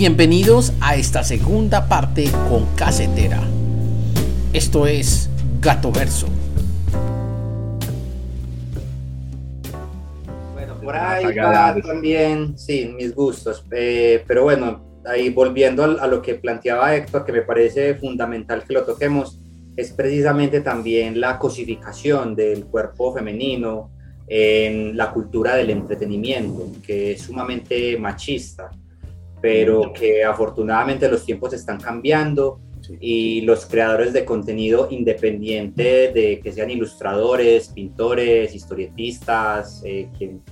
Bienvenidos a esta segunda parte con Casetera. Esto es Gato Verso. Bueno, por ahí va también, sí, mis gustos. Eh, pero bueno, ahí volviendo a, a lo que planteaba Héctor, que me parece fundamental que lo toquemos, es precisamente también la cosificación del cuerpo femenino en la cultura del entretenimiento, que es sumamente machista, pero que afortunadamente los tiempos están cambiando y los creadores de contenido independiente de que sean ilustradores, pintores, historietistas, eh,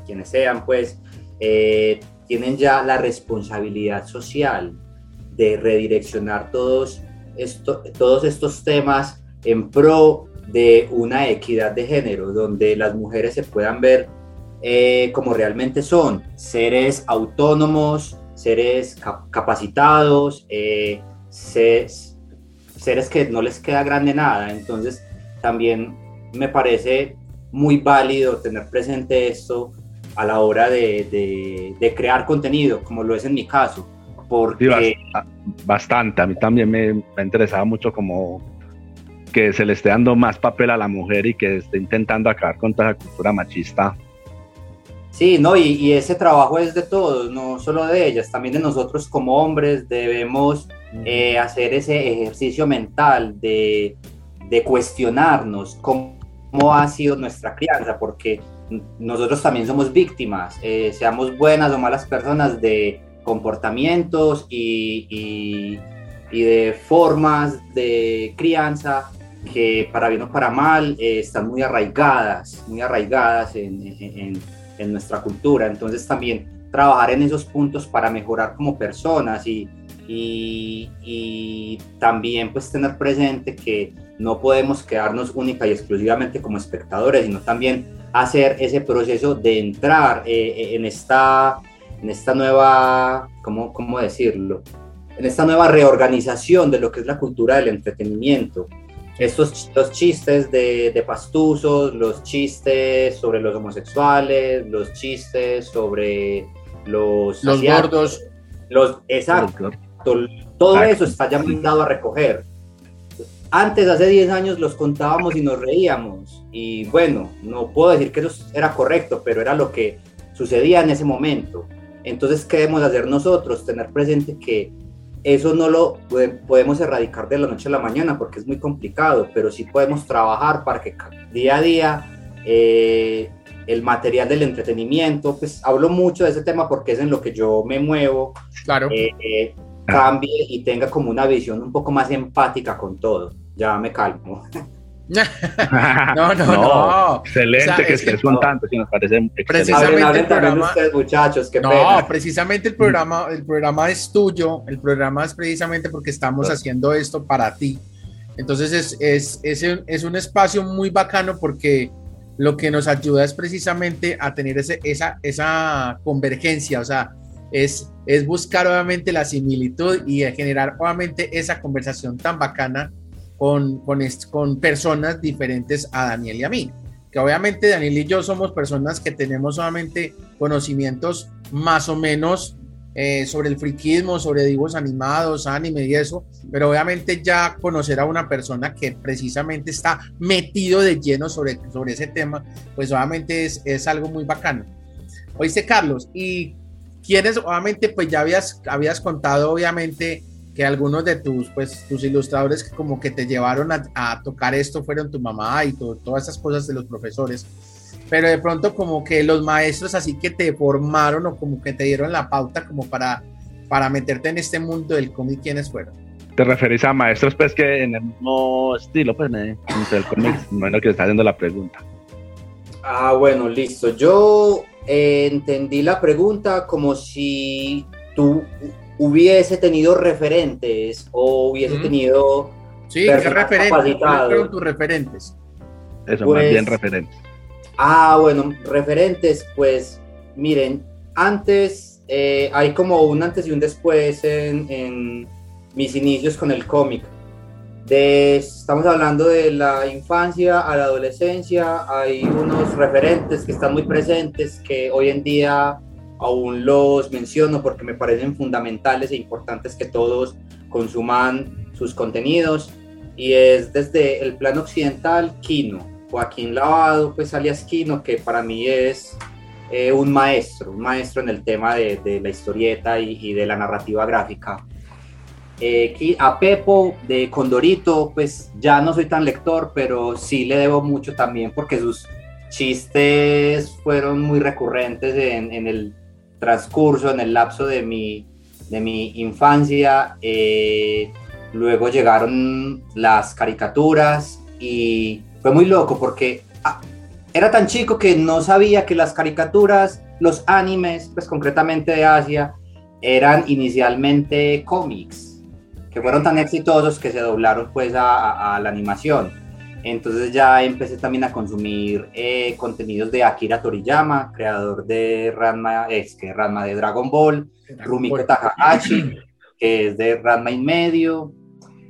quienes sean, pues eh, tienen ya la responsabilidad social de redireccionar todos, esto, todos estos temas en pro de una equidad de género, donde las mujeres se puedan ver eh, como realmente son, seres autónomos, seres capacitados, eh, seres, que no les queda grande nada. Entonces, también me parece muy válido tener presente esto a la hora de, crear contenido, como lo es en mi caso. Porque... bastante, a mí también me, me ha interesado mucho como que se le esté dando más papel a la mujer y que esté intentando acabar con toda la cultura machista. Sí, no, y, ese trabajo es de todos, no solo de ellas, también de nosotros como hombres debemos eh, hacer ese ejercicio mental de, de cuestionarnos cómo, ha sido nuestra crianza, porque nosotros también somos víctimas, eh, seamos buenas o malas personas de comportamientos y, y, y de formas de crianza que para bien o para mal eh, están muy arraigadas, muy arraigadas en, nuestra cultura. Entonces también trabajar en esos puntos para mejorar como personas y, y, también pues tener presente que no podemos quedarnos única y exclusivamente como espectadores, sino también hacer ese proceso de entrar eh, eh, en, esta, en esta nueva, ¿cómo, ¿cómo decirlo? En esta nueva reorganización de lo que es la cultura del entretenimiento estos los chistes de, de, pastuzos, los chistes sobre los homosexuales, los chistes sobre los... Los gordos. Los, exacto. Todo eso está ya mandado a recoger. Antes, hace 10 años, los contábamos y nos reíamos. Y bueno, no puedo decir que eso era correcto, pero era lo que sucedía en ese momento. Entonces, ¿qué debemos hacer nosotros? Tener presente que eso no lo podemos erradicar de la noche a la mañana porque es muy complicado, pero sí podemos trabajar para que día a día eh, el material del entretenimiento, pues hablo mucho de ese tema porque es en lo que yo me muevo, claro. Eh, eh, cambie y tenga como una visión un poco más empática con todo. Ya me calmo. no, no, no, Excelente que estés contando, si nos parece Precisamente el programa, ustedes, muchachos, qué no, precisamente el programa, el programa es tuyo, el programa es precisamente porque estamos haciendo esto para ti. Entonces es, es, es, un, es un espacio muy bacano porque lo que nos ayuda es precisamente a tener ese, esa, esa convergencia, o sea, es, es buscar obviamente la similitud y generar obviamente esa conversación tan bacana con, con, con personas diferentes a Daniel y a mí. Que obviamente Daniel y yo somos personas que tenemos solamente conocimientos más o menos eh, sobre el friquismo, sobre dibujos animados, anime y eso, pero obviamente ya conocer a una persona que precisamente está metido de lleno sobre, sobre ese tema, pues obviamente es, es algo muy bacano. Oíste, Carlos, y quienes, obviamente, pues ya habías, habías contado, obviamente, que algunos de tus, pues, tus ilustradores que como que te llevaron a, tocar esto fueron tu mamá y todas esas cosas de los profesores, pero de pronto como que los maestros así que te formaron o como que te dieron la pauta como para, para meterte en este mundo del cómic, ¿quiénes fueron? ¿Te referís a maestros pues que en el mismo estilo, pues, del cómic? bueno, que está haciendo la pregunta. Ah, bueno, listo. Yo eh, entendí la pregunta como si tú hubiese tenido referentes o hubiese tenido... Sí, ¿qué referentes? fueron tus referentes? Eso, más bien pues, referentes. Ah, bueno, referentes, pues miren, antes eh, hay como un antes y un después en, mis inicios con el cómic. estamos hablando de la infancia a la adolescencia, hay unos referentes que están muy presentes que hoy en día aún los menciono porque me parecen fundamentales e importantes que todos consuman sus contenidos y es desde el plano occidental Kino, Joaquín Lavado, pues alias Kino, que para mí es eh, un maestro, un maestro en el tema de, de la historieta y, y, de la narrativa gráfica. Eh, a Pepo de Condorito, pues ya no soy tan lector, pero sí le debo mucho también porque sus chistes fueron muy recurrentes en, en el transcurso, en el lapso de mi, de mi infancia. Eh, luego llegaron las caricaturas y fue muy loco porque ah, era tan chico que no sabía que las caricaturas, los animes, pues concretamente de Asia, eran inicialmente cómics, que fueron tan exitosos que se doblaron pues a, a la animación. Entonces ya empecé también a consumir eh, contenidos de Akira Toriyama, creador de Ranma, es que Ranma de Dragon Ball, Rumiko Takahashi, que es de Ranma y medio,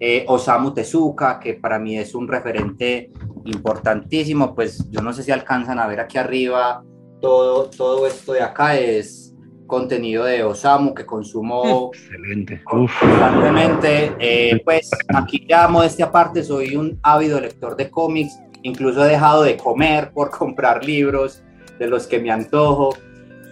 eh, Osamu Tezuka, que para mí es un referente importantísimo, pues yo no sé si alcanzan a ver aquí arriba, todo, todo esto de acá es contenido de Osamu que consumo Excelente. constantemente. Eh, pues aquí ya modestia aparte, soy un ávido lector de cómics, incluso he dejado de comer por comprar libros de los que me antojo,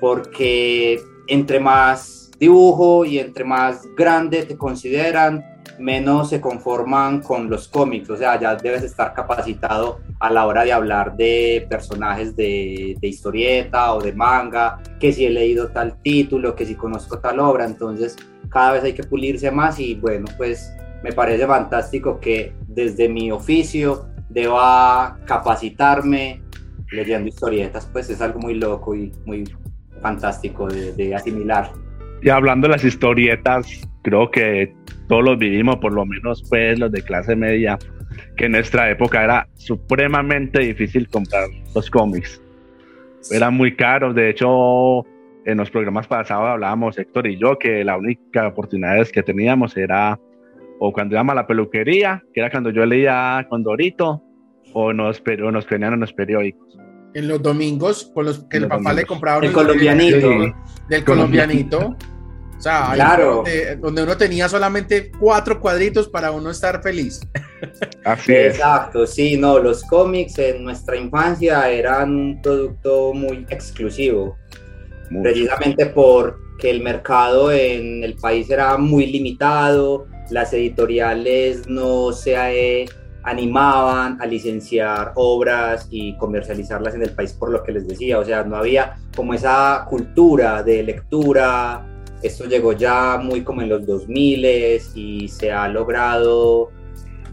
porque entre más dibujo y entre más grande te consideran, menos se conforman con los cómics, o sea, ya debes estar capacitado a la hora de hablar de personajes de, de, historieta o de manga, que si he leído tal título, que si conozco tal obra, entonces cada vez hay que pulirse más y bueno, pues me parece fantástico que desde mi oficio deba capacitarme leyendo historietas, pues es algo muy loco y muy fantástico de, de asimilar. Y hablando de las historietas, creo que todos los vivimos, por lo menos pues los de clase media, que en nuestra época era supremamente difícil comprar los cómics. Eran muy caros, de hecho en los programas pasados hablábamos Héctor y yo que la única oportunidad que teníamos era o cuando íbamos a la peluquería, que era cuando yo leía Condorito, o nos, o nos venían en los periódicos. En los domingos, con los que el papá domingos. le compraba el colombianito. Del, del colombianito. O sea, claro. donde, donde, uno tenía solamente cuatro cuadritos para uno estar feliz. Así es. Exacto, sí, no, los cómics en nuestra infancia eran un producto muy exclusivo, Mucho. precisamente porque el mercado en el país era muy limitado, las editoriales no se eh, animaban a licenciar obras y comercializarlas en el país por lo que les decía, o sea, no había como esa cultura de lectura esto llegó ya muy como en los 2000 y se ha logrado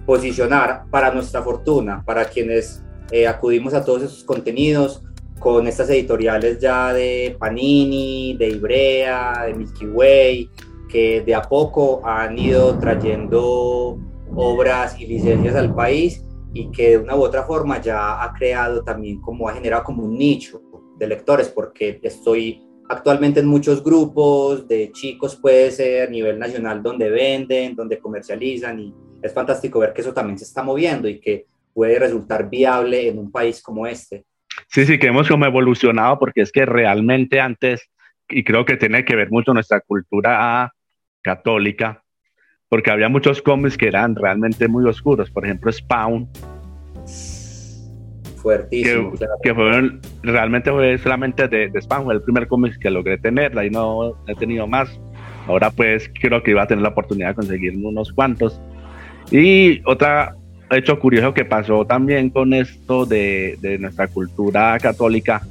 posicionar para nuestra fortuna, para quienes eh, acudimos a todos esos contenidos con estas editoriales ya de Panini, de Ibrea, de Milky Way, que de a poco han ido trayendo obras y licencias al país y que de una u otra forma ya ha creado también como ha generado como un nicho de lectores porque estoy actualmente en muchos grupos de chicos puede ser a nivel nacional donde venden, donde comercializan y es fantástico ver que eso también se está moviendo y que puede resultar viable en un país como este. Sí, sí, que hemos como evolucionado porque es que realmente antes, y creo que tiene que ver mucho nuestra cultura católica, porque había muchos cómics que eran realmente muy oscuros, por ejemplo Spawn, fuertísimo. Que, que fueron, realmente fue solamente de, de Spam, fue el primer cómic que logré tener, ahí no he tenido más. Ahora pues creo que iba a tener la oportunidad de conseguir unos cuantos. Y otra hecho curioso que pasó también con esto de, de nuestra cultura católica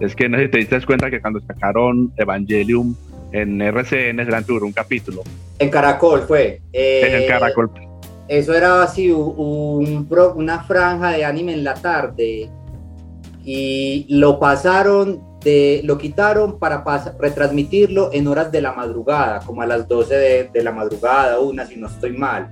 es que no sé si te diste cuenta que cuando sacaron Evangelium en RCN, Gran Tour, un capítulo. En Caracol fue. Eh, en Caracol eso era así un, una franja de anime en la tarde y lo pasaron de, lo quitaron para retransmitirlo en horas de la madrugada, como a las 12 de, de, la madrugada, una si no estoy mal.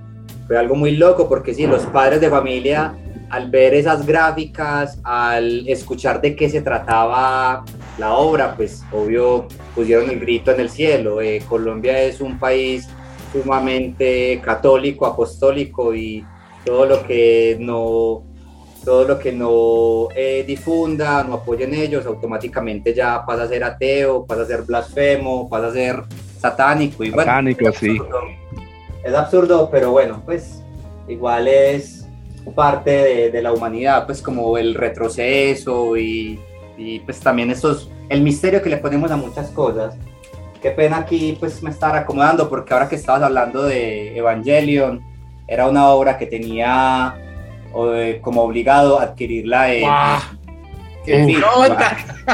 Fue algo muy loco porque sí, los padres de familia al ver esas gráficas, al escuchar de qué se trataba la obra, pues obvio pusieron el grito en el cielo. Eh, Colombia es un país sumamente católico, apostólico y todo lo que no todo lo que no eh, difunda, no apoye en ellos, automáticamente ya pasa a ser ateo, pasa a ser blasfemo, pasa a ser satánico. Y satánico, es sí. Es absurdo, pero bueno, pues igual es parte de, de la humanidad, pues como el retroceso y, y, pues también estos, el misterio que le ponemos a muchas cosas. Qué pena aquí pues me estar acomodando porque ahora que estabas hablando de Evangelion, era una obra que tenía como obligado adquirirla en... ¡Qué fin,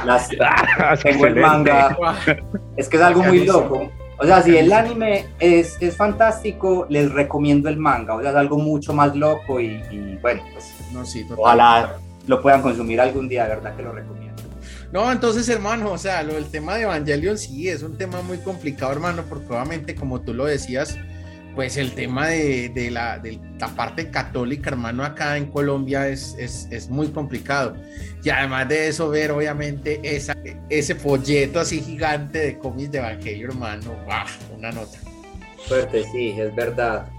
las, tengo el manga. Es que es algo muy loco. O sea, si el anime es, es fantástico, les recomiendo el manga. O sea, es algo mucho más loco y, bueno, pues no, sí, ojalá lo puedan consumir algún día, verdad que lo recomiendo. No, entonces, hermano, o sea, lo del tema de Evangelion sí es un tema muy complicado, hermano, porque obviamente, como tú lo decías, pues el tema de, de, la, de, la, parte católica, hermano, acá en Colombia es, es, es, muy complicado. Y además de eso, ver obviamente esa, ese folleto así gigante de cómics de Evangelio, hermano, ¡wow! una nota. Fuerte, sí, es verdad.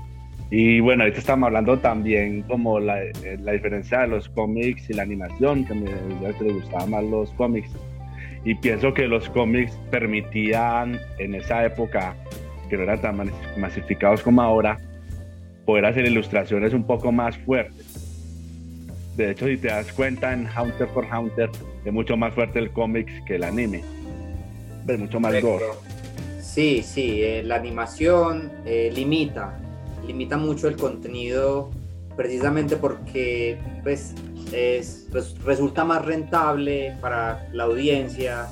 Y bueno, ahorita estamos hablando también como la, la diferencia de los cómics y la animación, que me que les gustaban más los cómics. Y pienso que los cómics permitían en esa época que no eran tan masificados como ahora, poder hacer ilustraciones un poco más fuertes. De hecho, si te das cuenta en Hunter por Hunter, es mucho más fuerte el cómic que el anime. Es mucho más gore. Sí, sí, eh, la animación eh, limita, limita mucho el contenido precisamente porque pues, es, resulta más rentable para la audiencia.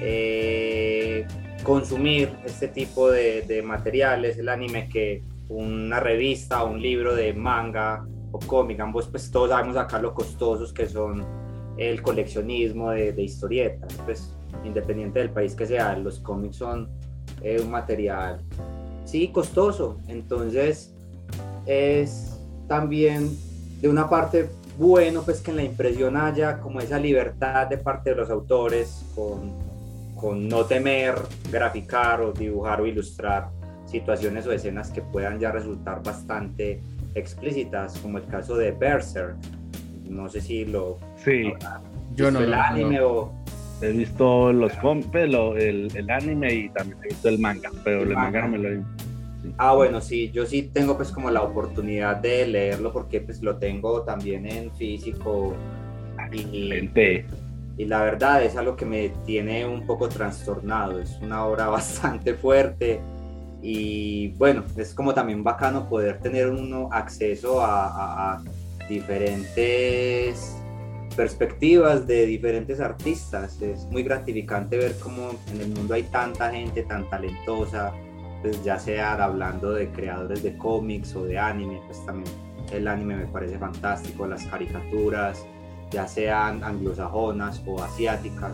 Eh, consumir este tipo de, materiales, el anime, que una revista, un libro de manga o cómic, ambos pues todos sabemos acá lo costosos que son el coleccionismo de, historietas, pues independiente del país que sea, los cómics son eh, un material, sí, costoso, entonces es también de una parte bueno pues que en la impresión haya como esa libertad de parte de los autores con con no temer graficar o dibujar o ilustrar situaciones o escenas que puedan ya resultar bastante explícitas, como el caso de Berserk. No sé si lo... Sí, yo no el anime o... He visto los pues, el, el, anime y también he visto el manga, pero el, manga. no me lo he Ah, bueno, sí, yo sí tengo pues como la oportunidad de leerlo porque pues lo tengo también en físico. Excelente y la verdad es algo que me tiene un poco trastornado, es una obra bastante fuerte y bueno, es como también bacano poder tener uno acceso a, a diferentes perspectivas de diferentes artistas, es muy gratificante ver cómo en el mundo hay tanta gente tan talentosa, pues ya sea hablando de creadores de cómics o de anime, pues también el anime me parece fantástico, las caricaturas, ya sean anglosajonas o asiáticas.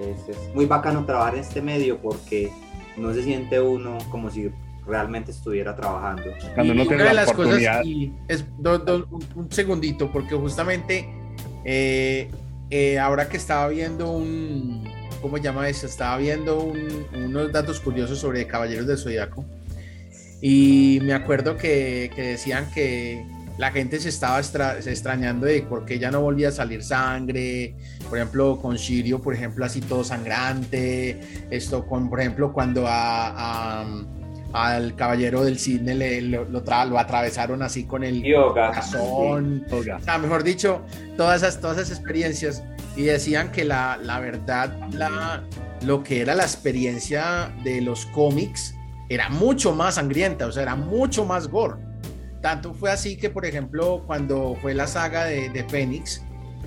Es, muy bacano trabajar en este medio porque no se siente uno como si realmente estuviera trabajando. Cuando no una de las cosas, y es un segundito, porque justamente eh, eh, ahora que estaba viendo un, ¿cómo se llama eso? Estaba viendo unos datos curiosos sobre Caballeros del Zodiaco. Y me acuerdo que, decían que la gente se estaba extrañando de por qué ya no volvía a salir sangre, por ejemplo, con Shirio, por ejemplo, así todo sangrante, esto con, por ejemplo, cuando al caballero del cine le, lo, lo, atravesaron así con el corazón, o sea, mejor dicho, todas esas, todas esas experiencias. Y decían que la, la verdad, la, lo que era la experiencia de los cómics era mucho más sangrienta, o sea, era mucho más gore. Tanto fue así que, por ejemplo, cuando fue la saga de, de Fénix,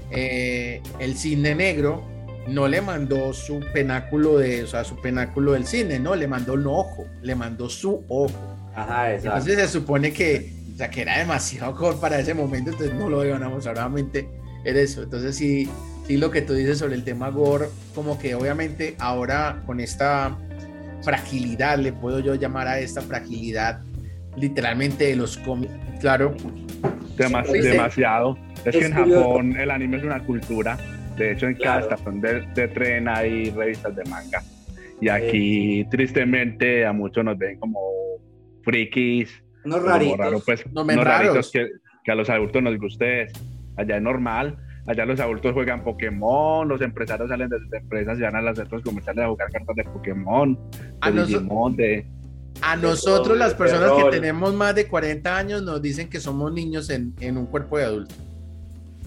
eh, el cine negro no le mandó su penáculo de, o sea, su penáculo del cine, no, le mandó un ojo, le mandó su ojo. Ajá, exacto. Entonces se supone que, o sea, que era demasiado gore para ese momento, entonces no lo ganamos, obviamente era eso. Entonces sí, sí lo que tú dices sobre el tema gore, como que obviamente ahora con esta fragilidad, le puedo yo llamar a esta fragilidad literalmente de los cómics, claro. demasiado. Es, que en Japón el anime es una cultura. De hecho, en cada estación de, tren hay revistas de manga. Y aquí, tristemente, a muchos nos ven como frikis. No raritos. pues, no, raritos que, que, a los adultos nos guste allá es normal. Allá los adultos juegan Pokémon, los empresarios salen de sus empresas y van a los centros comerciales a jugar cartas de Pokémon, a de A nosotros, las personas que tenemos más de 40 años, nos dicen que somos niños en, en un cuerpo de adulto.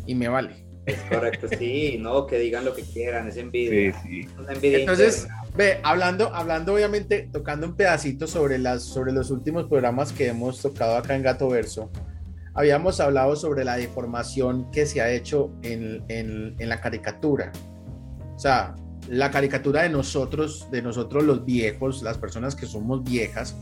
Y me vale. Es correcto, sí, no, que digan lo que quieran, es envidia. Sí, sí. Entonces, ve, hablando, hablando obviamente, tocando un pedacito sobre, las, sobre los últimos programas que hemos tocado acá en Gato Verso, habíamos hablado sobre la deformación que se ha hecho en, en, en la caricatura. O sea, la caricatura de nosotros, de nosotros los viejos, las personas que somos viejas,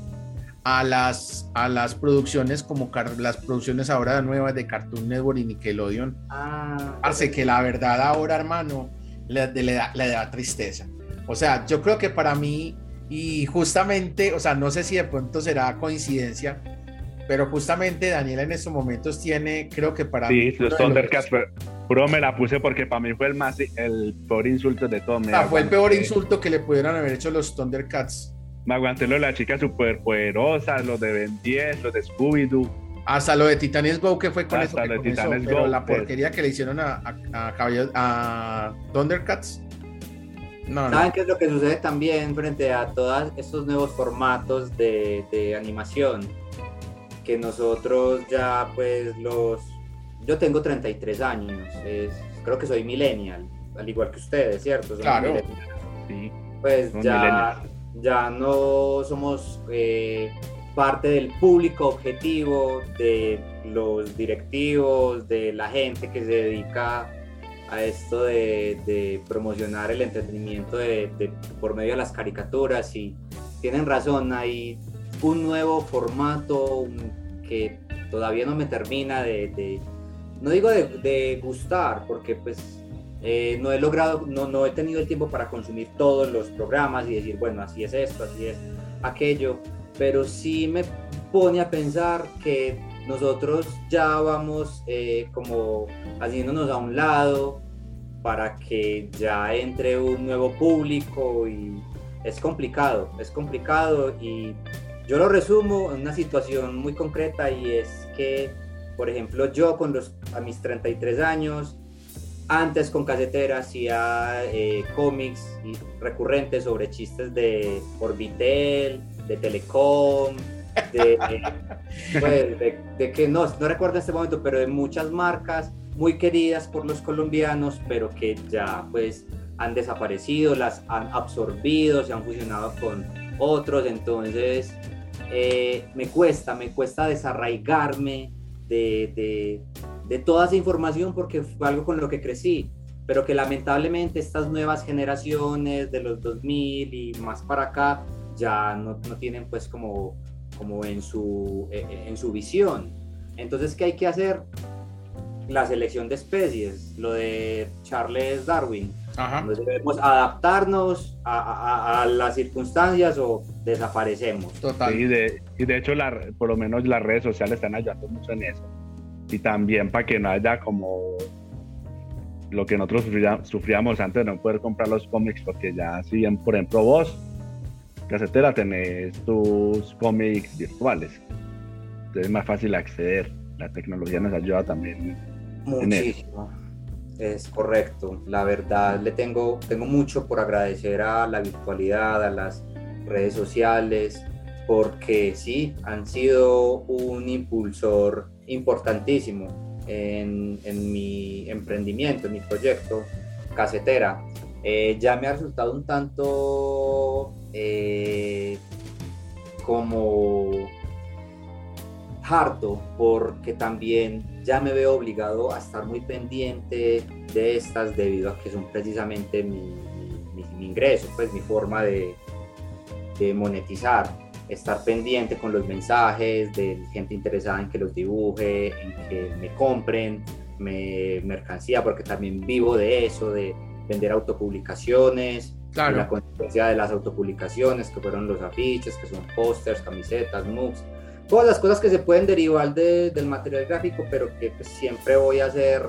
a las, a las producciones como las producciones ahora nuevas de Cartoon Network y Nickelodeon. Ah, Hace que la verdad ahora, hermano, le, le, da, le da tristeza. O sea, yo creo que para mí, y justamente, o sea, no sé si de pronto será coincidencia, pero justamente Daniela en estos momentos tiene, creo que para sí, los Thundercats, pero me la puse porque para mí fue el más, el peor insulto de todo. Ah, fue el peor insulto que le pudieran haber hecho los Thundercats me aguanté lo de las chicas superpoderosas, los de Ben 10, los de Scooby-Doo. Hasta lo de Titanes Go, que fue con eso que comenzó, pero la pues. porquería que le hicieron a, a, a, Thundercats. No, ¿Saben qué es lo que sucede también frente a todos estos nuevos formatos de, de animación? Que nosotros ya, pues, los. Yo tengo 33 años, creo que soy millennial, al igual que ustedes, ¿cierto? claro. Sí. Pues ya ya no somos eh, parte del público objetivo, de los directivos, de la gente que se dedica a esto de, promocionar el entretenimiento de, por medio de las caricaturas. Y tienen razón, hay un nuevo formato que todavía no me termina de, no digo de, gustar, porque pues eh, no he logrado, no, no he tenido el tiempo para consumir todos los programas y decir, bueno, así es esto, así es aquello, pero sí me pone a pensar que nosotros ya vamos eh, como haciéndonos a un lado para que ya entre un nuevo público y es complicado, es complicado y yo lo resumo en una situación muy concreta y es que, por ejemplo, yo con los, a mis 33 años, antes con casetera hacía eh, cómics recurrentes sobre chistes de Orbitel, de Telecom, de, pues, de, que no, no recuerdo en este momento, pero de muchas marcas muy queridas por los colombianos, pero que ya pues han desaparecido, las han absorbido, se han fusionado con otros, entonces eh, me cuesta, me cuesta desarraigarme de, de toda esa información porque fue algo con lo que crecí, pero que lamentablemente estas nuevas generaciones de los 2000 y más para acá ya no, no tienen pues como, como en, su, eh, eh, en su visión. Entonces, ¿qué hay que hacer? La selección de especies, lo de Charles Darwin. debemos adaptarnos a, a, las circunstancias o desaparecemos. Total. y, de, y de hecho, la, por lo menos las redes sociales están ayudando mucho en eso y también para que no haya como lo que nosotros sufríamos antes de no poder comprar los cómics, porque ya si bien, por ejemplo, vos, casetera, tenés tus cómics virtuales. Entonces es más fácil acceder. La tecnología nos ayuda también. Muchísimo. Es correcto. La verdad, le tengo, tengo mucho por agradecer a la virtualidad, a las redes sociales, porque sí, han sido un impulsor importantísimo en, mi emprendimiento, en mi proyecto, Casetera. Eh, ya me ha resultado un tanto eh, como harto porque también ya me veo obligado a estar muy pendiente de estas debido a que son precisamente mi, ingreso, pues mi forma de monetizar estar pendiente con los mensajes de gente interesada en que los dibuje, en que me compren me, mercancía, porque también vivo de eso, de vender autopublicaciones, claro. la consecuencia de las autopublicaciones, que fueron los afiches, que son pósters, camisetas, mugs, todas las cosas que se pueden derivar del material gráfico, pero que pues, siempre voy a hacer,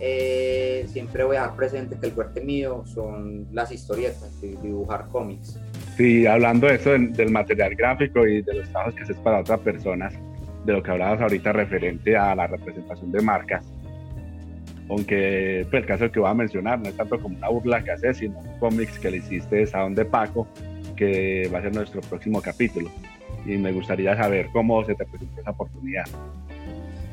eh, siempre voy a dar presente que el fuerte mío son las historietas, dibujar cómics. Sí, hablando de eso, del, material gráfico y de los trabajos que se es para otras personas, de lo que hablabas ahorita referente a la representación de marcas, aunque pues, el caso que voy a mencionar no es tanto como una burla que haces, sino un cómics que le hiciste de Saón de Paco, que va a ser nuestro próximo capítulo. Y me gustaría saber cómo se te presentó esa oportunidad.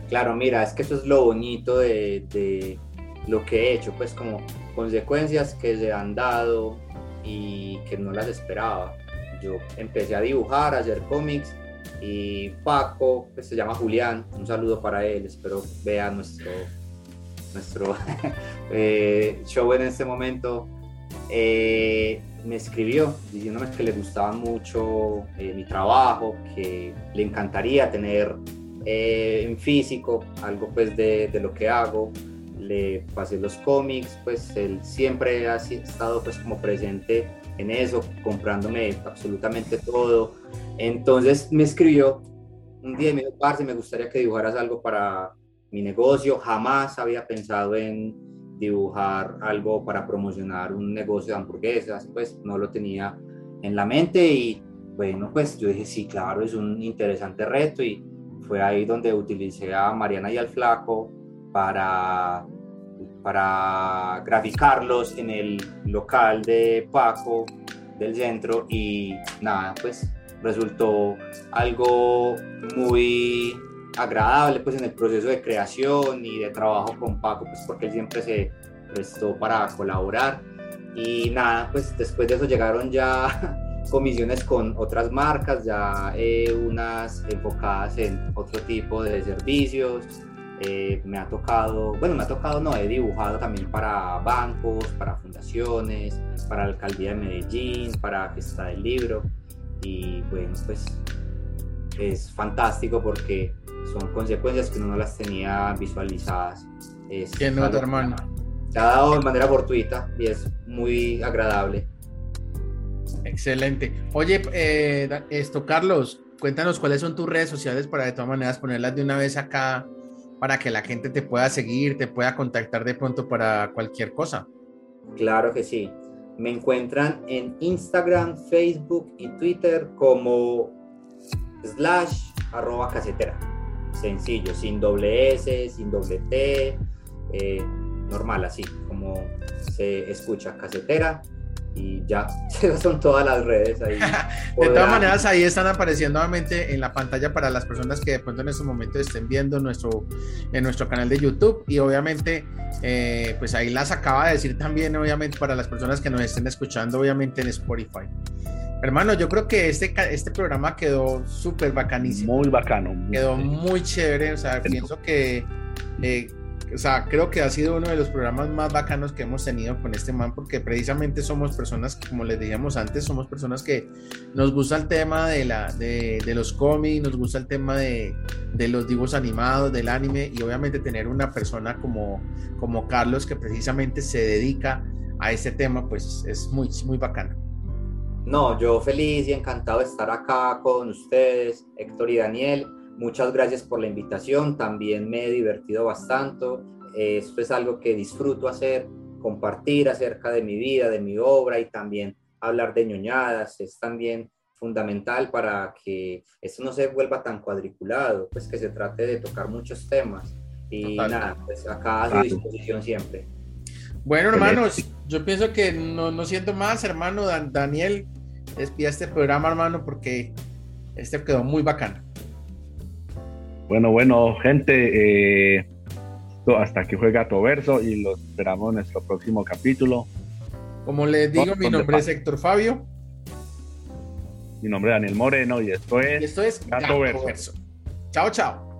Claro, mira, es que eso es lo bonito de, de lo que he hecho, pues como consecuencias que se han dado y que no las esperaba. Yo empecé a dibujar, a hacer cómics y Paco, pues se llama Julián, un saludo para él, espero vea nuestro, nuestro eh, show en este momento. Eh, me escribió diciéndome que le gustaba mucho eh, mi trabajo, que le encantaría tener en físico algo pues de, de, lo que hago. Le pasé los cómics, pues él siempre ha estado pues como presente en eso, comprándome absolutamente todo. Entonces me escribió un día y me dijo, Parce, me gustaría que dibujaras algo para mi negocio. Jamás había pensado en dibujar algo para promocionar un negocio de hamburguesas, pues no lo tenía en la mente y bueno, pues yo dije, sí, claro, es un interesante reto y fue ahí donde utilicé a Mariana y al Flaco para para graficarlos en el local de Paco del centro y nada, pues resultó algo muy agradable pues en el proceso de creación y de trabajo con Paco pues porque él siempre se prestó para colaborar. Y nada pues después de eso llegaron ya comisiones con otras marcas ya eh, unas enfocadas en otro tipo de servicios eh, me ha tocado, bueno, me ha tocado, no, he dibujado también para bancos, para fundaciones, para la alcaldía de Medellín, para Fiesta del Libro. Y bueno, pues es fantástico porque son consecuencias que uno no las tenía visualizadas. Es ¿Qué nota, hermano? Se ha dado de manera fortuita y es muy agradable. Excelente. Oye, eh, esto, Carlos, cuéntanos cuáles son tus redes sociales para de todas maneras ponerlas de una vez acá para que la gente te pueda seguir, te pueda contactar de pronto para cualquier cosa. Claro que sí. Me encuentran en Instagram, Facebook y Twitter como slash arroba casetera. Sencillo, sin doble S, sin doble T, eh, normal así, como se escucha casetera y ya, esas son todas las redes ahí. de todas maneras, ahí están apareciendo nuevamente en la pantalla para las personas que de pronto en este momento estén viendo nuestro, en nuestro canal de YouTube y obviamente, eh, pues ahí las acaba de decir también, obviamente, para las personas que nos estén escuchando, obviamente en Spotify. Hermano, yo creo que este, este programa quedó súper bacanísimo. Muy bacano. quedó muy chévere, o sea, pienso que... Eh, o sea, creo que ha sido uno de los programas más bacanos que hemos tenido con este man, porque precisamente somos personas, como les decíamos antes, somos personas que nos gusta el tema de, la, de, los cómics, nos gusta el tema de, los dibujos animados, del anime, y obviamente tener una persona como, como Carlos que precisamente se dedica a este tema, pues es muy, muy bacano. No, yo feliz y encantado de estar acá con ustedes, Héctor y Daniel Muchas gracias por la invitación, también me he divertido bastante. Esto es algo que disfruto hacer, compartir acerca de mi vida, de mi obra y también hablar de ñoñadas. Es también fundamental para que esto no se vuelva tan cuadriculado, pues que se trate de tocar muchos temas. Y nada, pues acá a su disposición siempre. Bueno, hermanos, yo pienso que no, no siento más, hermano Daniel. Despida este programa, hermano, porque este quedó muy bacano. Bueno, bueno, gente, eh, hasta aquí juega Verso y los esperamos en nuestro próximo capítulo. Como les digo, mi nombre es Héctor Fabio. Mi nombre es Daniel Moreno y esto es, esto es Gato, Verso. Chao, chao.